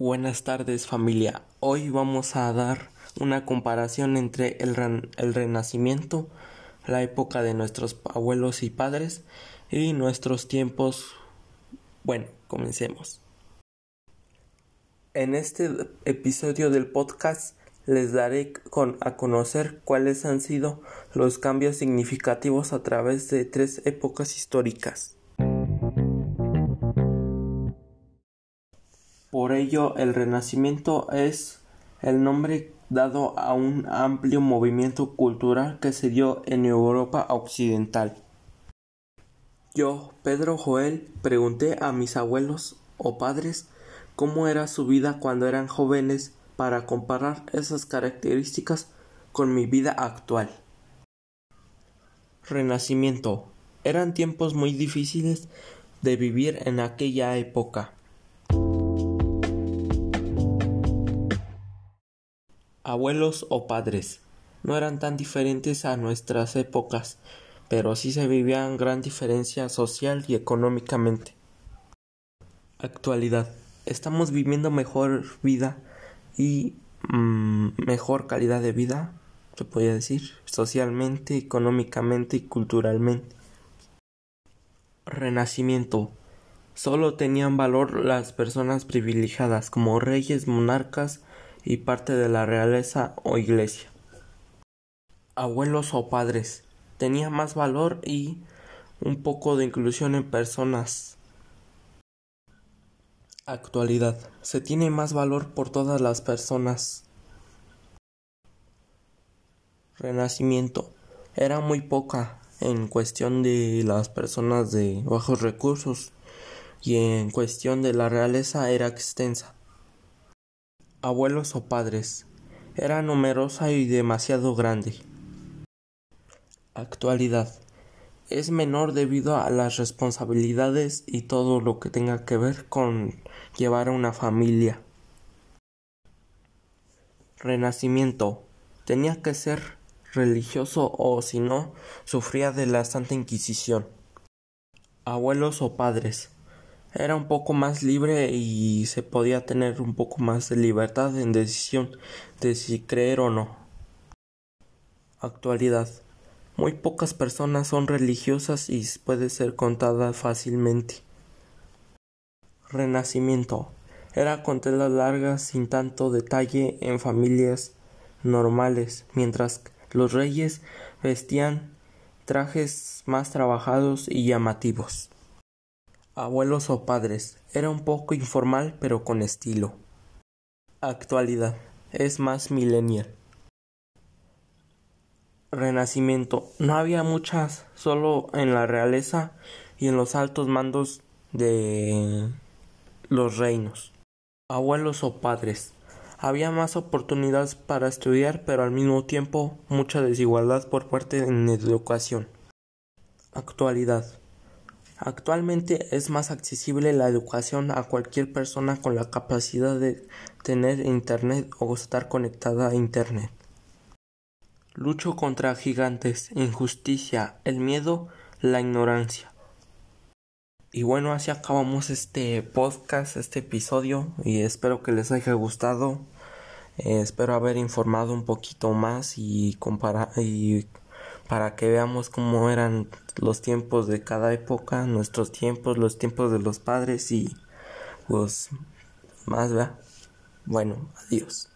Buenas tardes familia. Hoy vamos a dar una comparación entre el, el, Renacimiento, la época de nuestros abuelos y padres y nuestros tiempos. Bueno, comencemos. En este episodio del podcast les daré con, a conocer cuáles han sido los cambios significativos a través de tres épocas históricas. Ello, el Renacimiento es el nombre dado a un amplio movimiento cultural que se dio en Europa occidental. Yo, Pedro Joel, pregunté a mis abuelos o padres cómo era su vida cuando eran jóvenes para comparar esas características con mi vida actual. Renacimiento. Eran tiempos muy difíciles de vivir en aquella época. Abuelos o padres. No eran tan diferentes a nuestras épocas, pero sí se vivían gran diferencia social y económicamente. Actualidad. Estamos viviendo mejor vida y mm, mejor calidad de vida, se podría decir, socialmente, económicamente y culturalmente. Renacimiento. Solo tenían valor las personas privilegiadas como reyes, monarcas, y parte de la realeza o iglesia. Abuelos o padres. Tenía más valor y un poco de inclusión en personas. Actualidad. Se tiene más valor por todas las personas. Renacimiento. Era muy poca en cuestión de las personas de bajos recursos y en cuestión de la realeza era extensa abuelos o padres. Era numerosa y demasiado grande. Actualidad. Es menor debido a las responsabilidades y todo lo que tenga que ver con llevar a una familia. Renacimiento. Tenía que ser religioso o si no, sufría de la Santa Inquisición. Abuelos o padres era un poco más libre y se podía tener un poco más de libertad en decisión de si creer o no. Actualidad. Muy pocas personas son religiosas y puede ser contada fácilmente. Renacimiento. Era con telas largas sin tanto detalle en familias normales, mientras los reyes vestían trajes más trabajados y llamativos abuelos o padres. Era un poco informal pero con estilo. Actualidad. Es más millennial. Renacimiento. No había muchas, solo en la realeza y en los altos mandos de los reinos. Abuelos o padres. Había más oportunidades para estudiar, pero al mismo tiempo mucha desigualdad por parte en educación. Actualidad. Actualmente es más accesible la educación a cualquier persona con la capacidad de tener Internet o estar conectada a Internet. Lucho contra gigantes, injusticia, el miedo, la ignorancia. Y bueno, así acabamos este podcast, este episodio, y espero que les haya gustado. Eh, espero haber informado un poquito más y, comparar y para que veamos cómo eran los tiempos de cada época, nuestros tiempos, los tiempos de los padres y pues más, ¿verdad? Bueno, adiós.